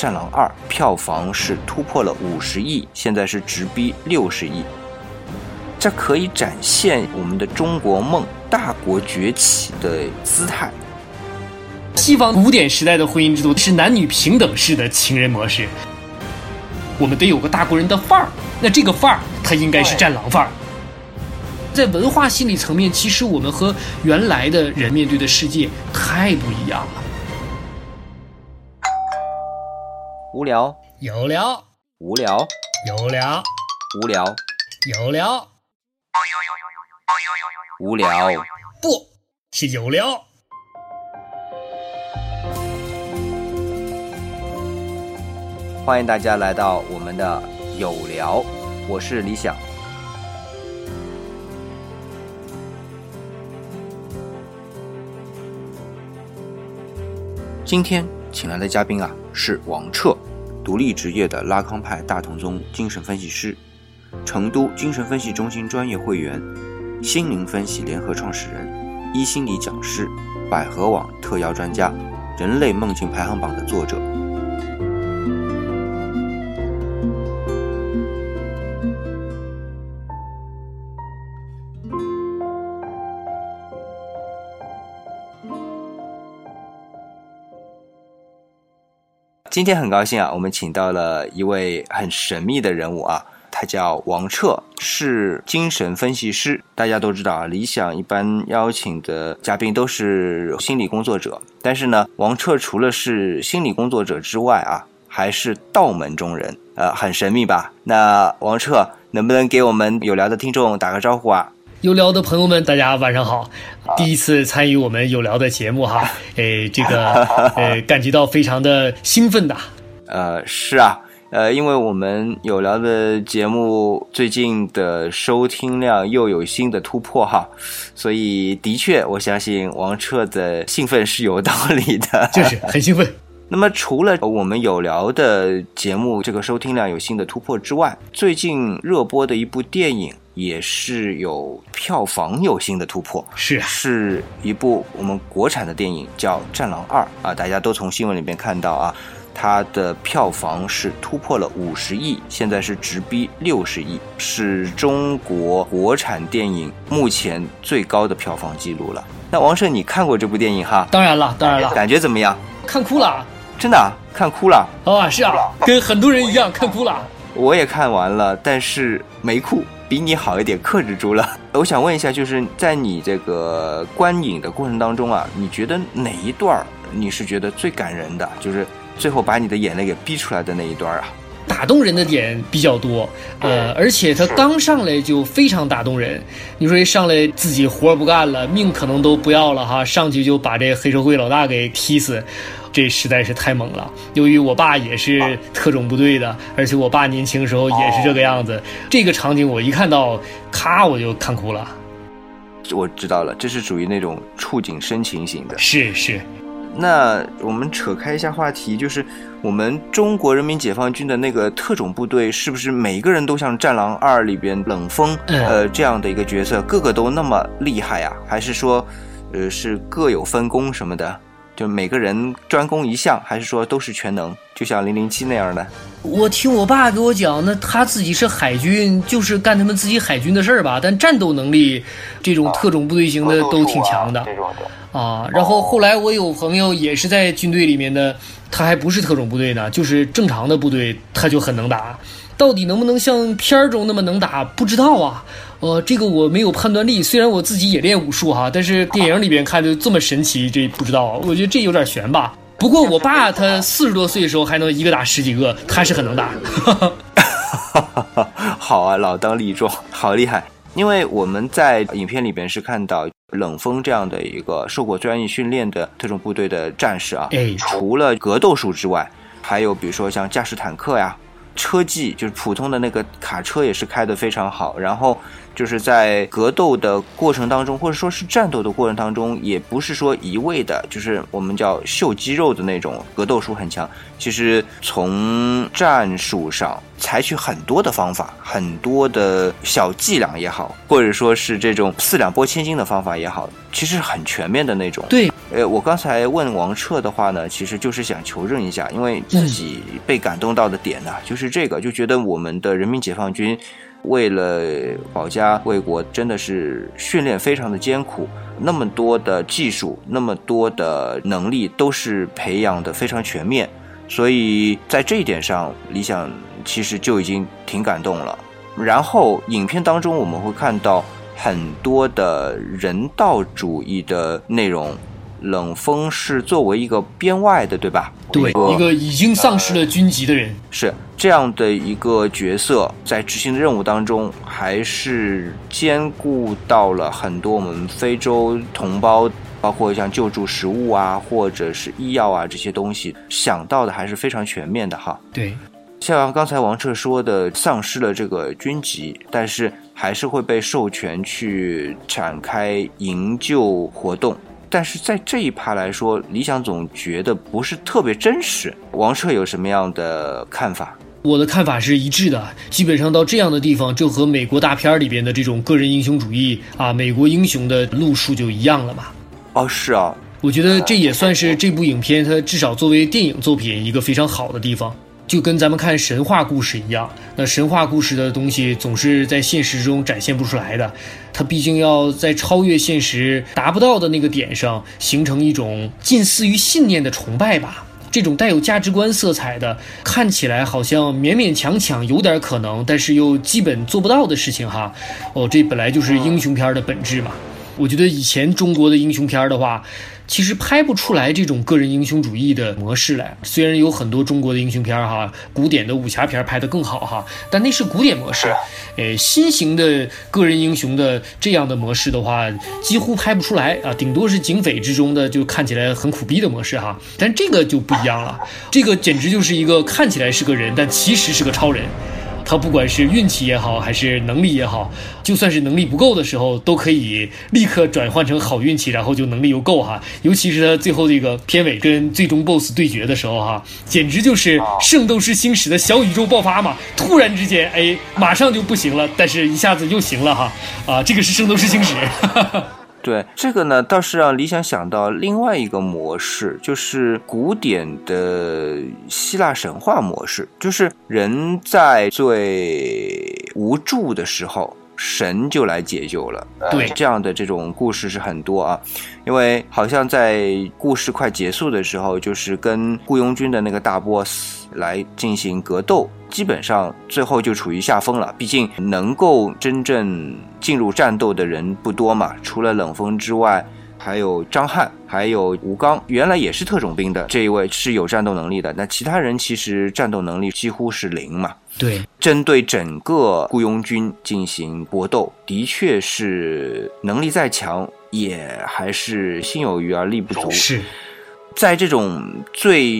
战狼二》，票房是突破了五十亿，现在是直逼六十亿。这可以展现我们的中国梦大国崛起的姿态。西方古典时代的婚姻制度是男女平等式的情人模式，我们得有个大国人的范儿。那这个范儿，它应该是战狼范儿。在文化心理层面，其实我们和原来的人面对的世界太不一样了。无聊，有聊，无聊，有聊，无聊，有聊，无聊，不是有聊。欢迎大家来到我们的有聊，我是李想。今天请来的嘉宾啊是王彻，独立职业的拉康派大同宗精神分析师，成都精神分析中心专业会员，心灵分析联合创始人，一心理讲师，百合网特邀专家，人类梦境排行榜的作者。今天很高兴啊，我们请到了一位很神秘的人物啊，他叫王彻，是精神分析师。大家都知道啊，理想一般邀请的嘉宾都是心理工作者，但是呢，王彻除了是心理工作者之外啊，还是道门中人，呃，很神秘吧？那王彻能不能给我们有聊的听众打个招呼啊？有聊的朋友们，大家晚上好！第一次参与我们有聊的节目哈，诶，这个呃，感觉到非常的兴奋的。呃，是啊，呃，因为我们有聊的节目最近的收听量又有新的突破哈，所以的确，我相信王彻的兴奋是有道理的，就是很兴奋。那么，除了我们有聊的节目这个收听量有新的突破之外，最近热播的一部电影。也是有票房有新的突破，是是一部我们国产的电影，叫《战狼二》啊，大家都从新闻里面看到啊，它的票房是突破了五十亿，现在是直逼六十亿，是中国国产电影目前最高的票房记录了。那王胜，你看过这部电影哈？当然了，当然了，感觉怎么样？看哭了，真的看哭了啊！是啊，跟很多人一样看哭了。我也看完了，但是没哭。比你好一点，克制住了。我想问一下，就是在你这个观影的过程当中啊，你觉得哪一段你是觉得最感人的？就是最后把你的眼泪给逼出来的那一段啊？打动人的点比较多，呃，而且他刚上来就非常打动人。你说一上来自己活不干了，命可能都不要了哈，上去就把这黑社会老大给踢死。这实在是太猛了。由于我爸也是特种部队的，而且我爸年轻时候也是这个样子，这个场景我一看到，咔我就看哭了。我知道了，这是属于那种触景生情型的。是是。那我们扯开一下话题，就是我们中国人民解放军的那个特种部队，是不是每一个人都像《战狼二》里边冷锋呃这样的一个角色，个个都那么厉害啊？还是说，呃，是各有分工什么的？就每个人专攻一项，还是说都是全能，就像零零七那样的？我听我爸给我讲，那他自己是海军，就是干他们自己海军的事儿吧。但战斗能力，这种特种部队型的都挺强的。啊，然后后来我有朋友也是在军队里面的，他还不是特种部队呢，就是正常的部队，他就很能打。到底能不能像片儿中那么能打，不知道啊。呃，这个我没有判断力。虽然我自己也练武术哈，但是电影里边看就这么神奇，这不知道。我觉得这有点悬吧。不过我爸他四十多岁的时候还能一个打十几个，他是很能打。好啊，老当益壮，好厉害。因为我们在影片里边是看到冷锋这样的一个受过专业训练的特种部队的战士啊，除了格斗术之外，还有比如说像驾驶坦克呀。车技就是普通的那个卡车也是开得非常好，然后就是在格斗的过程当中，或者说是战斗的过程当中，也不是说一味的，就是我们叫秀肌肉的那种格斗术很强。其实从战术上采取很多的方法，很多的小伎俩也好，或者说是这种四两拨千斤的方法也好，其实很全面的那种。对，呃，我刚才问王彻的话呢，其实就是想求证一下，因为自己被感动到的点呢，就是这个，就觉得我们的人民解放军为了保家卫国，真的是训练非常的艰苦，那么多的技术，那么多的能力，都是培养的非常全面，所以在这一点上，理想其实就已经挺感动了。然后影片当中我们会看到很多的人道主义的内容。冷锋是作为一个编外的，对吧？对，一个已经丧失了军籍的人，是这样的一个角色，在执行的任务当中，还是兼顾到了很多我们非洲同胞，包括像救助食物啊，或者是医药啊这些东西，想到的还是非常全面的哈。对，像刚才王彻说的，丧失了这个军籍，但是还是会被授权去展开营救活动。但是在这一趴来说，理想总觉得不是特别真实。王彻有什么样的看法？我的看法是一致的，基本上到这样的地方，就和美国大片里边的这种个人英雄主义啊，美国英雄的路数就一样了嘛。哦，是啊，我觉得这也算是这部影片它至少作为电影作品一个非常好的地方。就跟咱们看神话故事一样，那神话故事的东西总是在现实中展现不出来的，它毕竟要在超越现实达不到的那个点上，形成一种近似于信念的崇拜吧。这种带有价值观色彩的，看起来好像勉勉强强有点可能，但是又基本做不到的事情哈。哦，这本来就是英雄片的本质嘛。我觉得以前中国的英雄片的话。其实拍不出来这种个人英雄主义的模式来。虽然有很多中国的英雄片儿哈，古典的武侠片拍得更好哈，但那是古典模式。呃，新型的个人英雄的这样的模式的话，几乎拍不出来啊，顶多是警匪之中的就看起来很苦逼的模式哈。但这个就不一样了，这个简直就是一个看起来是个人，但其实是个超人。他不管是运气也好，还是能力也好，就算是能力不够的时候，都可以立刻转换成好运气，然后就能力又够哈。尤其是他最后这个片尾跟最终 BOSS 对决的时候哈，简直就是《圣斗士星矢》的小宇宙爆发嘛！突然之间，哎，马上就不行了，但是一下子又行了哈。啊，这个是《圣斗士星矢》。哈哈对这个呢，倒是让李想想到另外一个模式，就是古典的希腊神话模式，就是人在最无助的时候。神就来解救了，对这样的这种故事是很多啊，因为好像在故事快结束的时候，就是跟雇佣军的那个大 boss 来进行格斗，基本上最后就处于下风了。毕竟能够真正进入战斗的人不多嘛，除了冷锋之外。还有张翰，还有吴刚，原来也是特种兵的这一位是有战斗能力的。那其他人其实战斗能力几乎是零嘛？对，针对整个雇佣军进行搏斗，的确是能力再强，也还是心有余而力不足。是在这种最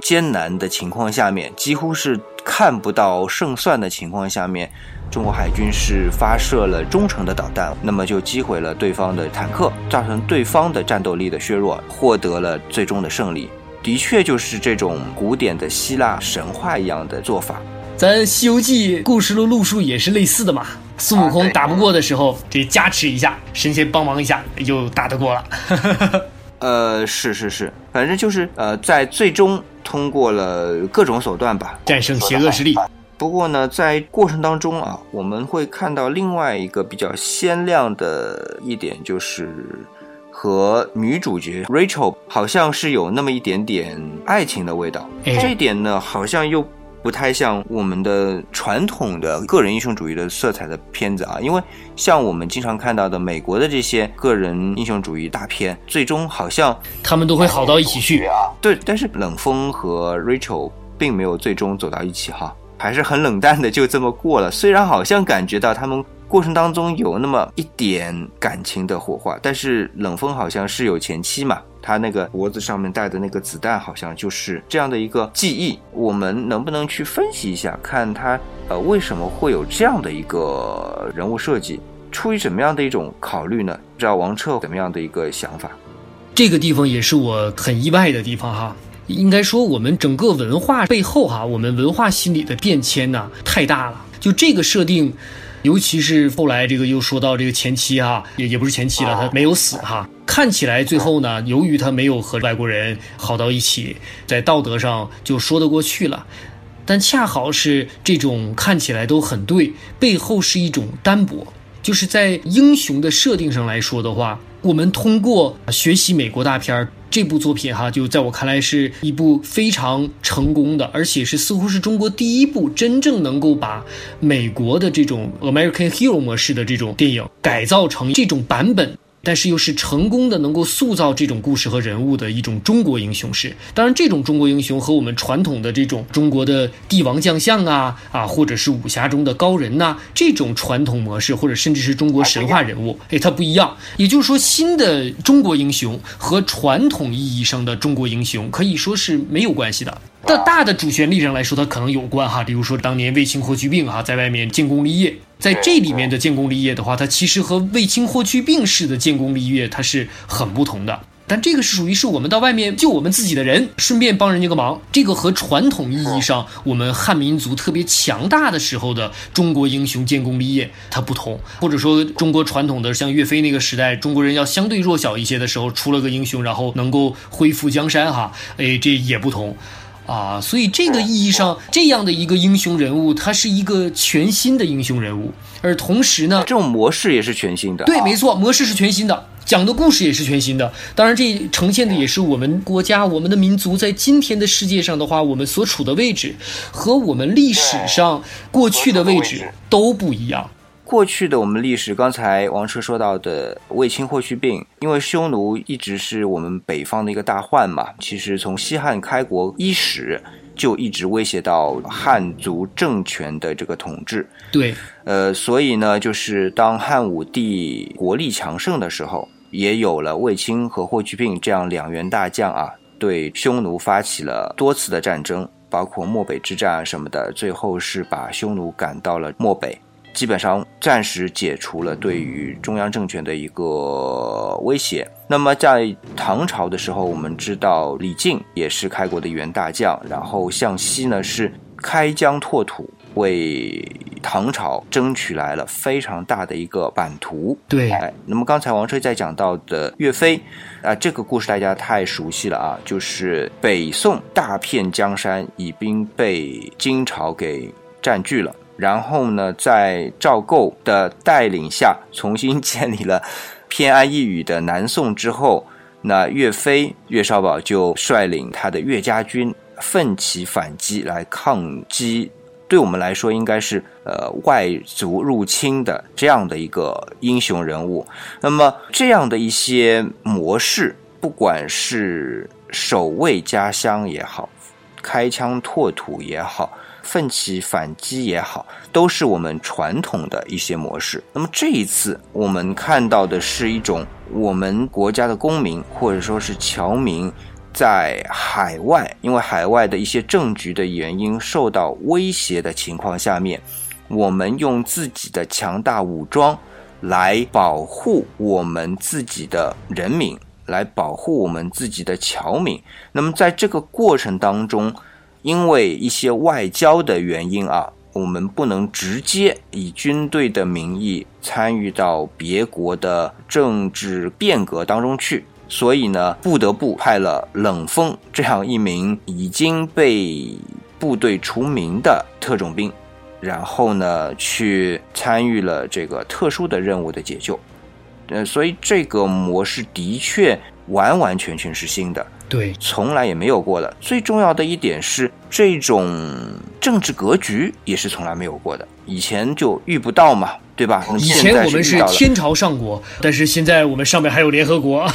艰难的情况下面，几乎是看不到胜算的情况下面。中国海军是发射了中程的导弹，那么就击毁了对方的坦克，造成对方的战斗力的削弱，获得了最终的胜利。的确，就是这种古典的希腊神话一样的做法。咱《西游记》故事的路数也是类似的嘛。孙悟空打不过的时候，这加持一下，神仙帮忙一下，又打得过了。呃，是是是，反正就是呃，在最终通过了各种手段吧，战胜邪恶势力。不过呢，在过程当中啊，我们会看到另外一个比较鲜亮的一点，就是和女主角 Rachel 好像是有那么一点点爱情的味道。这一点呢，好像又不太像我们的传统的个人英雄主义的色彩的片子啊。因为像我们经常看到的美国的这些个人英雄主义大片，最终好像他们都会好到一起去啊。对，但是冷风和 Rachel 并没有最终走到一起哈。还是很冷淡的，就这么过了。虽然好像感觉到他们过程当中有那么一点感情的火花，但是冷风好像是有前妻嘛，他那个脖子上面带的那个子弹好像就是这样的一个记忆。我们能不能去分析一下，看他呃为什么会有这样的一个人物设计？出于什么样的一种考虑呢？不知道王彻怎么样的一个想法？这个地方也是我很意外的地方哈。应该说，我们整个文化背后哈，我们文化心理的变迁呢太大了。就这个设定，尤其是后来这个又说到这个前妻哈，也也不是前妻了，他没有死哈。看起来最后呢，由于他没有和外国人好到一起，在道德上就说得过去了。但恰好是这种看起来都很对，背后是一种单薄。就是在英雄的设定上来说的话，我们通过学习美国大片儿这部作品哈，就在我看来是一部非常成功的，而且是似乎是中国第一部真正能够把美国的这种 American Hero 模式的这种电影改造成这种版本。但是又是成功的，能够塑造这种故事和人物的一种中国英雄式。当然，这种中国英雄和我们传统的这种中国的帝王将相啊啊，或者是武侠中的高人呐，这种传统模式，或者甚至是中国神话人物，哎，它不一样。也就是说，新的中国英雄和传统意义上的中国英雄可以说是没有关系的。的大的主旋律上来说，它可能有关哈。比如说，当年卫青、霍去病哈在外面建功立业。在这里面的建功立业的话，它其实和卫青、霍去病式的建功立业它是很不同的。但这个是属于是我们到外面救我们自己的人，顺便帮人家个忙。这个和传统意义上我们汉民族特别强大的时候的中国英雄建功立业它不同，或者说中国传统的像岳飞那个时代，中国人要相对弱小一些的时候，出了个英雄，然后能够恢复江山哈，哎，这也不同。啊，所以这个意义上，这样的一个英雄人物，他是一个全新的英雄人物，而同时呢，这种模式也是全新的。对，没错，模式是全新的，讲的故事也是全新的。当然，这呈现的也是我们国家、我们的民族在今天的世界上的话，我们所处的位置和我们历史上过去的位置都不一样。过去的我们历史，刚才王车说到的卫青、霍去病，因为匈奴一直是我们北方的一个大患嘛。其实从西汉开国伊始，就一直威胁到汉族政权的这个统治。对，呃，所以呢，就是当汉武帝国力强盛的时候，也有了卫青和霍去病这样两员大将啊，对匈奴发起了多次的战争，包括漠北之战什么的，最后是把匈奴赶到了漠北。基本上暂时解除了对于中央政权的一个威胁。那么在唐朝的时候，我们知道李靖也是开国的一员大将，然后向西呢是开疆拓土，为唐朝争取来了非常大的一个版图。对，那么刚才王车在讲到的岳飞啊，这个故事大家太熟悉了啊，就是北宋大片江山已经被金朝给占据了。然后呢，在赵构的带领下，重新建立了偏安一隅的南宋之后，那岳飞岳少保就率领他的岳家军奋起反击，来抗击。对我们来说，应该是呃外族入侵的这样的一个英雄人物。那么这样的一些模式，不管是守卫家乡也好，开疆拓土也好。奋起反击也好，都是我们传统的一些模式。那么这一次，我们看到的是一种我们国家的公民或者说是侨民，在海外，因为海外的一些政局的原因受到威胁的情况下面，我们用自己的强大武装来保护我们自己的人民，来保护我们自己的侨民。那么在这个过程当中，因为一些外交的原因啊，我们不能直接以军队的名义参与到别国的政治变革当中去，所以呢，不得不派了冷锋这样一名已经被部队除名的特种兵，然后呢，去参与了这个特殊的任务的解救。呃，所以这个模式的确完完全全是新的。对，从来也没有过的。最重要的一点是，这种政治格局也是从来没有过的，以前就遇不到嘛，对吧？以前我们是天朝上国，但是现在我们上面还有联合国。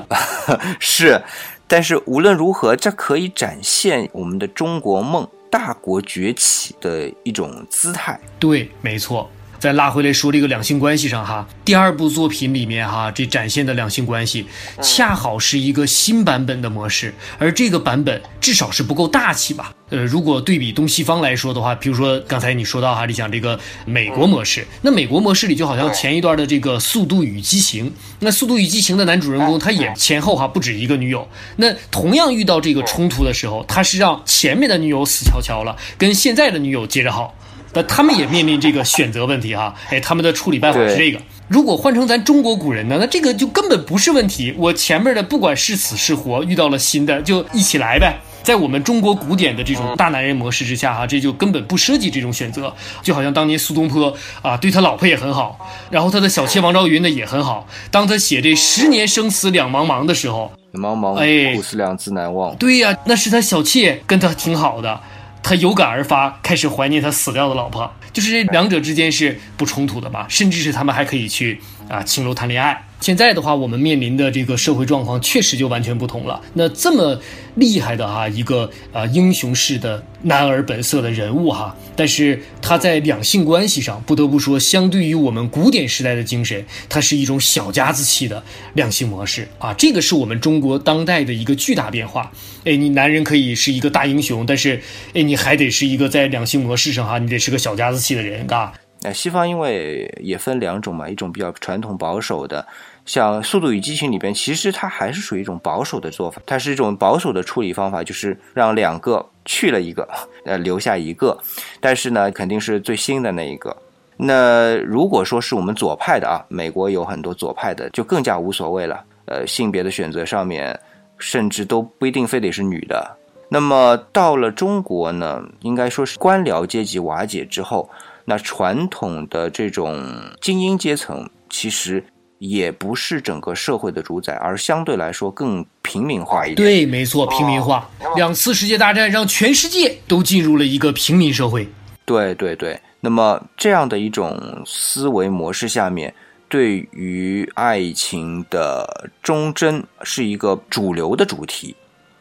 是，但是无论如何，这可以展现我们的中国梦大国崛起的一种姿态。对，没错。再拉回来说这个两性关系上哈，第二部作品里面哈，这展现的两性关系恰好是一个新版本的模式，而这个版本至少是不够大气吧？呃，如果对比东西方来说的话，比如说刚才你说到哈，你讲这个美国模式，那美国模式里就好像前一段的这个《速度与激情》，那《速度与激情》的男主人公他也前后哈不止一个女友，那同样遇到这个冲突的时候，他是让前面的女友死翘翘了，跟现在的女友接着好。但他们也面临这个选择问题哈。哎，他们的处理办法是这个。如果换成咱中国古人呢，那这个就根本不是问题。我前面的不管是死是活，遇到了新的就一起来呗。在我们中国古典的这种大男人模式之下，哈，这就根本不涉及这种选择。就好像当年苏东坡啊，对他老婆也很好，然后他的小妾王昭云呢也很好。当他写这“十年生死两茫茫”的时候，茫茫哎，苦思两字难忘。对呀，那是他小妾跟他挺好的，他有感而发，开始怀念他死掉的老婆。就是这两者之间是不冲突的吧，甚至是他们还可以去啊青楼谈恋爱。现在的话，我们面临的这个社会状况确实就完全不同了。那这么厉害的哈一个啊英雄式的男儿本色的人物哈，但是他在两性关系上，不得不说，相对于我们古典时代的精神，他是一种小家子气的两性模式啊。这个是我们中国当代的一个巨大变化。哎，你男人可以是一个大英雄，但是哎，你还得是一个在两性模式上哈，你得是个小家子气的人，嘎。那西方因为也分两种嘛，一种比较传统保守的，像《速度与激情》里边，其实它还是属于一种保守的做法，它是一种保守的处理方法，就是让两个去了一个，呃，留下一个，但是呢，肯定是最新的那一个。那如果说是我们左派的啊，美国有很多左派的，就更加无所谓了，呃，性别的选择上面，甚至都不一定非得是女的。那么到了中国呢，应该说是官僚阶级瓦解之后。那传统的这种精英阶层，其实也不是整个社会的主宰，而相对来说更平民化一点。对，没错，平民化。两次世界大战让全世界都进入了一个平民社会。对对对。那么这样的一种思维模式下面，对于爱情的忠贞是一个主流的主题。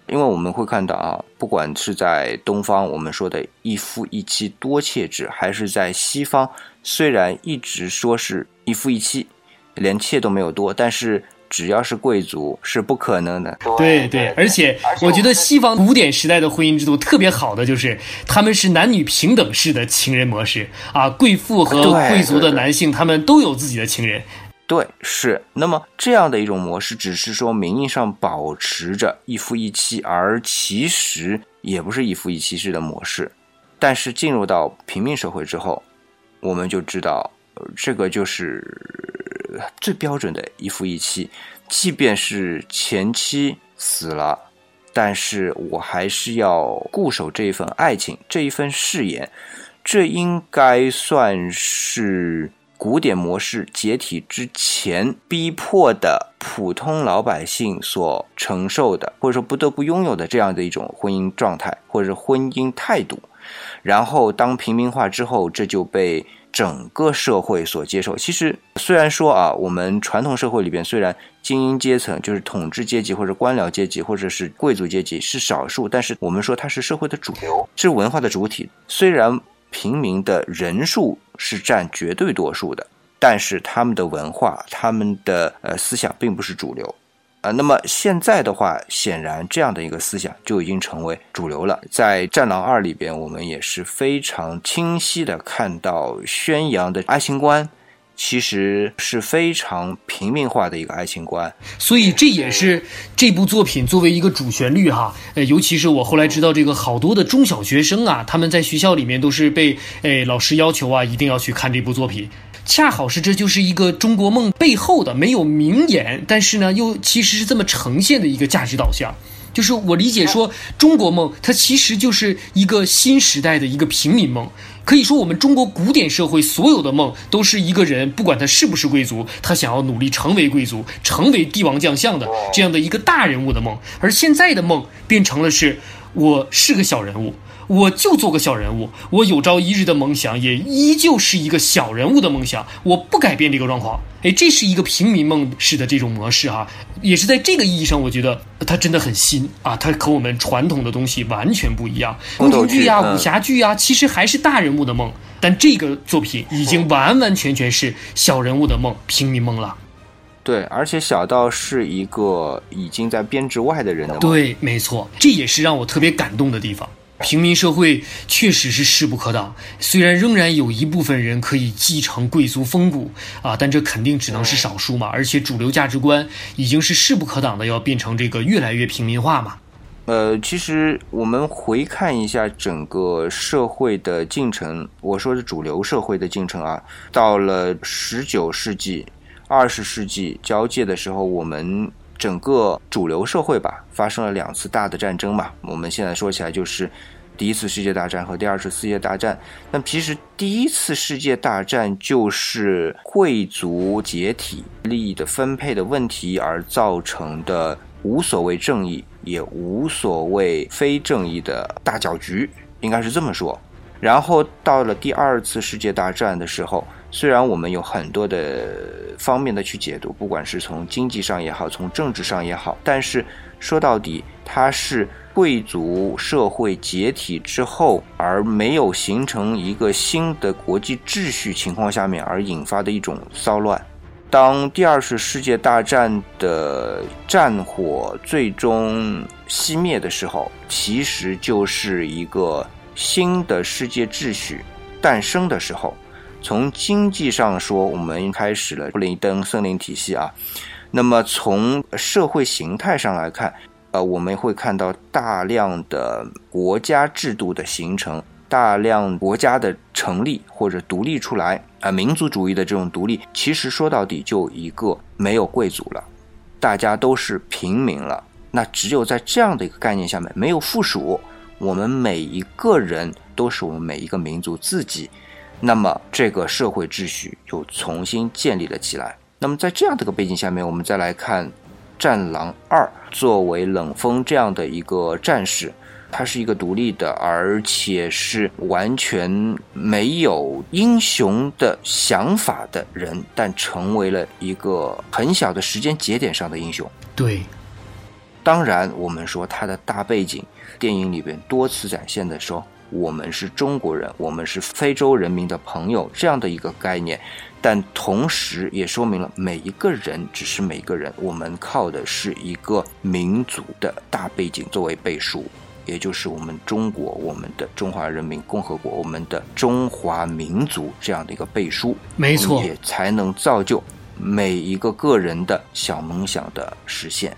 因为我们会看到啊，不管是在东方我们说的一夫一妻多妾制，还是在西方，虽然一直说是一夫一妻，连妾都没有多，但是只要是贵族是不可能的。对对，而且我觉得西方古典时代的婚姻制度特别好的就是，他们是男女平等式的情人模式啊，贵妇和贵族的男性他们都有自己的情人。对，是那么这样的一种模式，只是说名义上保持着一夫一妻，而其实也不是一夫一妻制的模式。但是进入到平民社会之后，我们就知道，这个就是最标准的一夫一妻。即便是前妻死了，但是我还是要固守这一份爱情，这一份誓言。这应该算是。古典模式解体之前，逼迫的普通老百姓所承受的，或者说不得不拥有的这样的一种婚姻状态，或者是婚姻态度。然后，当平民化之后，这就被整个社会所接受。其实，虽然说啊，我们传统社会里边，虽然精英阶层就是统治阶级或者官僚阶级或者是贵族阶级是少数，但是我们说它是社会的主流，是文化的主体。虽然。平民的人数是占绝对多数的，但是他们的文化、他们的呃思想并不是主流，啊，那么现在的话，显然这样的一个思想就已经成为主流了。在《战狼二》里边，我们也是非常清晰的看到宣扬的爱情观。其实是非常平民化的一个爱情观，所以这也是这部作品作为一个主旋律哈，呃，尤其是我后来知道这个好多的中小学生啊，他们在学校里面都是被诶老师要求啊，一定要去看这部作品，恰好是这就是一个中国梦背后的没有名言，但是呢又其实是这么呈现的一个价值导向。就是我理解说，中国梦它其实就是一个新时代的一个平民梦。可以说，我们中国古典社会所有的梦都是一个人，不管他是不是贵族，他想要努力成为贵族、成为帝王将相的这样的一个大人物的梦。而现在的梦变成了是，我是个小人物。我就做个小人物，我有朝一日的梦想也依旧是一个小人物的梦想，我不改变这个状况。哎，这是一个平民梦式的这种模式哈，也是在这个意义上，我觉得它真的很新啊，它和我们传统的东西完全不一样。宫廷剧呀、武侠剧呀，其实还是大人物的梦，但这个作品已经完完全全是小人物的梦、平民梦了。对，而且小到是一个已经在编制外的人的梦。对，没错，这也是让我特别感动的地方。平民社会确实是势不可挡，虽然仍然有一部分人可以继承贵族风骨啊，但这肯定只能是少数嘛。而且主流价值观已经是势不可挡的，要变成这个越来越平民化嘛。呃，其实我们回看一下整个社会的进程，我说是主流社会的进程啊。到了十九世纪、二十世纪交界的时候，我们整个主流社会吧，发生了两次大的战争嘛。我们现在说起来就是第一次世界大战和第二次世界大战。那其实第一次世界大战就是贵族解体、利益的分配的问题而造成的。无所谓正义，也无所谓非正义的大搅局，应该是这么说。然后到了第二次世界大战的时候，虽然我们有很多的方面的去解读，不管是从经济上也好，从政治上也好，但是说到底，它是贵族社会解体之后，而没有形成一个新的国际秩序情况下面而引发的一种骚乱。当第二次世界大战的战火最终熄灭的时候，其实就是一个新的世界秩序诞生的时候。从经济上说，我们开始了布林登森林体系啊。那么从社会形态上来看，呃，我们会看到大量的国家制度的形成。大量国家的成立或者独立出来啊，民族主义的这种独立，其实说到底就一个没有贵族了，大家都是平民了。那只有在这样的一个概念下面，没有附属，我们每一个人都是我们每一个民族自己，那么这个社会秩序又重新建立了起来。那么在这样的一个背景下面，我们再来看《战狼二》，作为冷锋这样的一个战士。他是一个独立的，而且是完全没有英雄的想法的人，但成为了一个很小的时间节点上的英雄。对，当然，我们说他的大背景，电影里边多次展现的说，我们是中国人，我们是非洲人民的朋友这样的一个概念，但同时也说明了每一个人只是每个人，我们靠的是一个民族的大背景作为背书。也就是我们中国，我们的中华人民共和国，我们的中华民族这样的一个背书，没错，也才能造就每一个个人的小梦想的实现。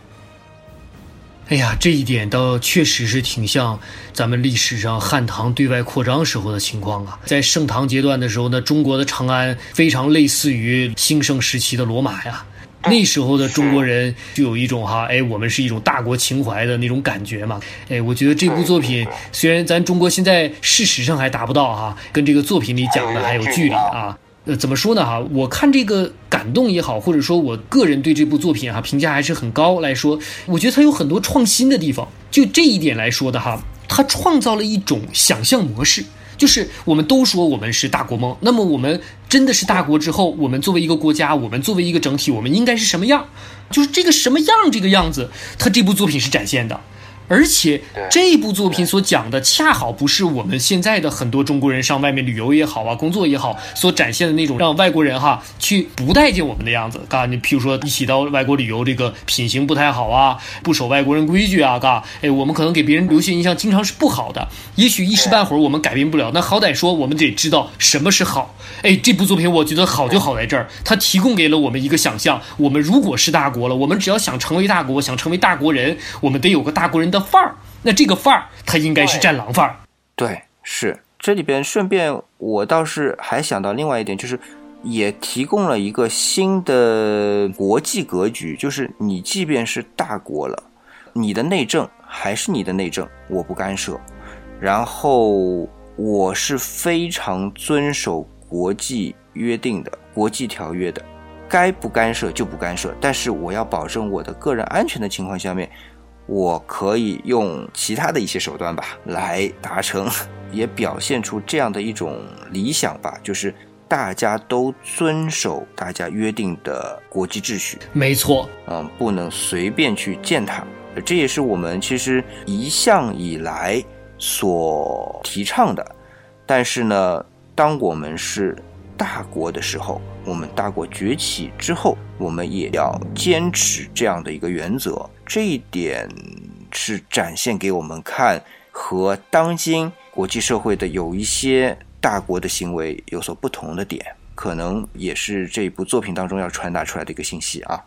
哎呀，这一点倒确实是挺像咱们历史上汉唐对外扩张时候的情况啊。在盛唐阶段的时候呢，中国的长安非常类似于兴盛时期的罗马呀。那时候的中国人就有一种哈，哎，我们是一种大国情怀的那种感觉嘛。哎，我觉得这部作品虽然咱中国现在事实上还达不到哈，跟这个作品里讲的还有距离啊。呃，怎么说呢哈？我看这个感动也好，或者说我个人对这部作品哈评价还是很高来说，我觉得它有很多创新的地方。就这一点来说的哈，它创造了一种想象模式。就是我们都说我们是大国梦，那么我们真的是大国之后，我们作为一个国家，我们作为一个整体，我们应该是什么样？就是这个什么样这个样子，他这部作品是展现的。而且这部作品所讲的，恰好不是我们现在的很多中国人上外面旅游也好啊，工作也好，所展现的那种让外国人哈去不待见我们的样子。嘎，你譬如说一起到外国旅游，这个品行不太好啊，不守外国人规矩啊，嘎，哎，我们可能给别人留下印象经常是不好的。也许一时半会儿我们改变不了，那好歹说我们得知道什么是好。哎，这部作品我觉得好就好在这儿，它提供给了我们一个想象。我们如果是大国了，我们只要想成为大国，想成为大国人，我们得有个大国人的。范儿，那这个范儿，它应该是战狼范儿。对，是这里边顺便，我倒是还想到另外一点，就是也提供了一个新的国际格局，就是你即便是大国了，你的内政还是你的内政，我不干涉。然后我是非常遵守国际约定的、国际条约的，该不干涉就不干涉。但是我要保证我的个人安全的情况下面。我可以用其他的一些手段吧，来达成，也表现出这样的一种理想吧，就是大家都遵守大家约定的国际秩序。没错，嗯，不能随便去践踏。这也是我们其实一向以来所提倡的。但是呢，当我们是大国的时候，我们大国崛起之后，我们也要坚持这样的一个原则。这一点是展现给我们看，和当今国际社会的有一些大国的行为有所不同的点，可能也是这部作品当中要传达出来的一个信息啊。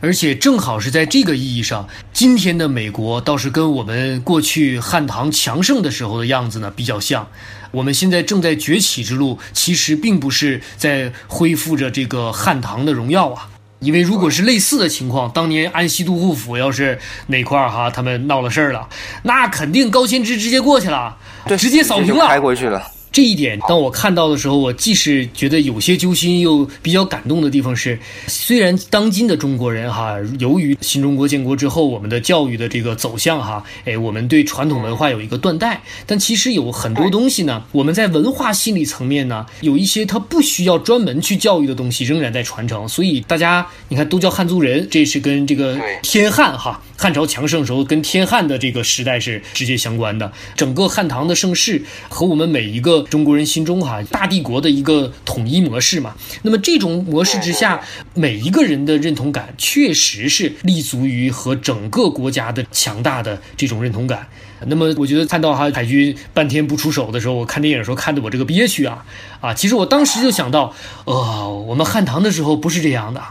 而且正好是在这个意义上，今天的美国倒是跟我们过去汉唐强盛的时候的样子呢比较像。我们现在正在崛起之路，其实并不是在恢复着这个汉唐的荣耀啊。因为如果是类似的情况，当年安西都护府要是哪块儿哈他们闹了事儿了，那肯定高仙芝直接过去了，对，直接扫平了，开过去了。这一点，当我看到的时候，我既是觉得有些揪心，又比较感动的地方是，虽然当今的中国人哈，由于新中国建国之后，我们的教育的这个走向哈，哎，我们对传统文化有一个断代，但其实有很多东西呢，我们在文化心理层面呢，有一些它不需要专门去教育的东西，仍然在传承。所以大家你看，都叫汉族人，这是跟这个天汉哈。汉朝强盛时候，跟天汉的这个时代是直接相关的。整个汉唐的盛世和我们每一个中国人心中哈大帝国的一个统一模式嘛。那么这种模式之下，每一个人的认同感确实是立足于和整个国家的强大的这种认同感。那么我觉得看到哈海军半天不出手的时候，我看电影时候看的我这个憋屈啊啊！其实我当时就想到，呃，我们汉唐的时候不是这样的。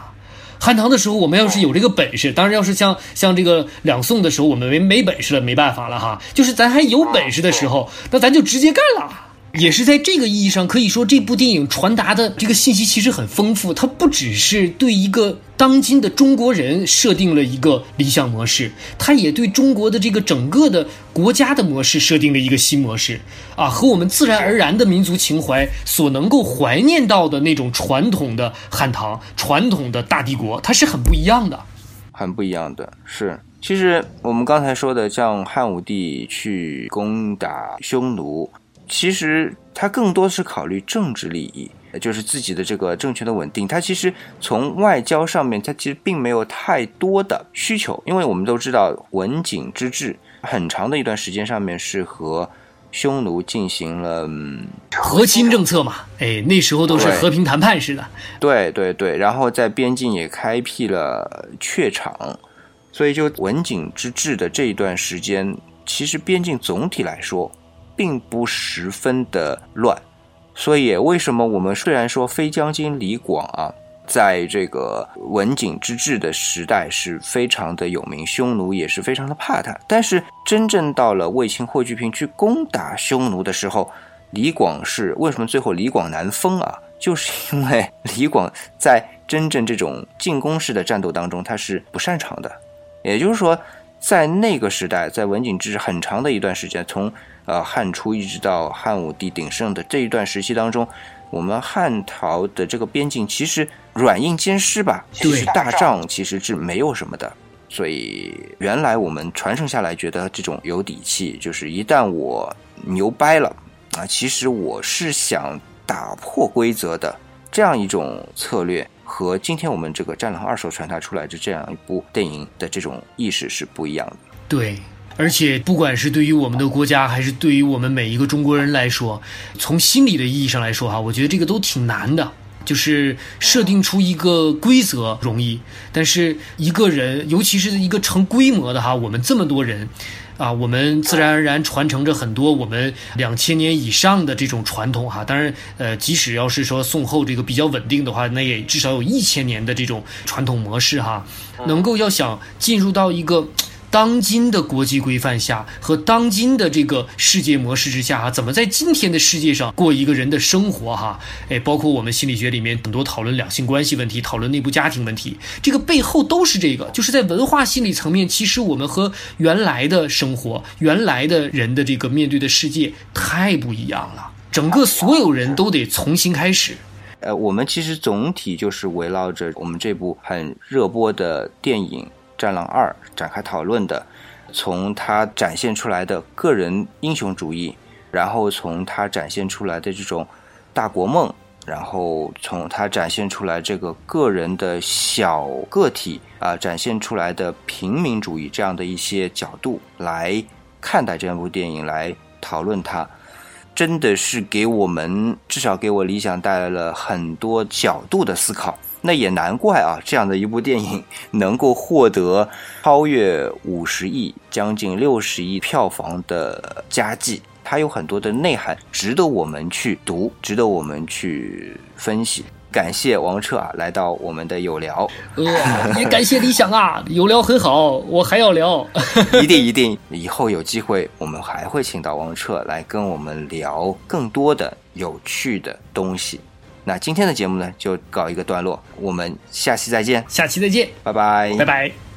汉唐的时候，我们要是有这个本事，当然要是像像这个两宋的时候，我们没没本事了，没办法了哈。就是咱还有本事的时候，那咱就直接干了。也是在这个意义上，可以说这部电影传达的这个信息其实很丰富。它不只是对一个当今的中国人设定了一个理想模式，它也对中国的这个整个的国家的模式设定了一个新模式啊，和我们自然而然的民族情怀所能够怀念到的那种传统的汉唐、传统的大帝国，它是很不一样的，很不一样的是。其实我们刚才说的，像汉武帝去攻打匈奴。其实他更多是考虑政治利益，就是自己的这个政权的稳定。他其实从外交上面，他其实并没有太多的需求，因为我们都知道文景之治很长的一段时间上面是和匈奴进行了和亲政策嘛，哎，那时候都是和平谈判式的。对对对，然后在边境也开辟了榷场，所以就文景之治的这一段时间，其实边境总体来说。并不十分的乱，所以为什么我们虽然说飞将军李广啊，在这个文景之治的时代是非常的有名，匈奴也是非常的怕他，但是真正到了卫青、霍去病去攻打匈奴的时候，李广是为什么最后李广难封啊？就是因为李广在真正这种进攻式的战斗当中，他是不擅长的。也就是说，在那个时代，在文景之治很长的一段时间，从呃，汉初一直到汉武帝鼎盛的这一段时期当中，我们汉朝的这个边境其实软硬兼施吧，对，大仗其实是没有什么的。所以原来我们传承下来觉得这种有底气，就是一旦我牛掰了啊，其实我是想打破规则的这样一种策略，和今天我们这个《战狼二》手传达出来的这样一部电影的这种意识是不一样的。对。而且，不管是对于我们的国家，还是对于我们每一个中国人来说，从心理的意义上来说，哈，我觉得这个都挺难的。就是设定出一个规则容易，但是一个人，尤其是一个成规模的哈，我们这么多人，啊，我们自然而然传承着很多我们两千年以上的这种传统哈。当然，呃，即使要是说宋后这个比较稳定的话，那也至少有一千年的这种传统模式哈，能够要想进入到一个。当今的国际规范下和当今的这个世界模式之下，哈，怎么在今天的世界上过一个人的生活，哈，哎，包括我们心理学里面很多讨论两性关系问题、讨论内部家庭问题，这个背后都是这个，就是在文化心理层面，其实我们和原来的生活、原来的人的这个面对的世界太不一样了，整个所有人都得重新开始。呃，我们其实总体就是围绕着我们这部很热播的电影。《战狼二》展开讨论的，从他展现出来的个人英雄主义，然后从他展现出来的这种大国梦，然后从他展现出来这个个人的小个体啊，展现出来的平民主义这样的一些角度来看待这部电影，来讨论它，真的是给我们至少给我理想带来了很多角度的思考。那也难怪啊，这样的一部电影 能够获得超越五十亿、将近六十亿票房的佳绩，它有很多的内涵，值得我们去读，值得我们去分析。感谢王彻啊来到我们的有聊，呃，也感谢理想啊，有聊很好，我还要聊，一定一定，以后有机会我们还会请到王彻来跟我们聊更多的有趣的东西。那今天的节目呢就告一个段落，我们下期再见，下期再见，拜拜，拜拜。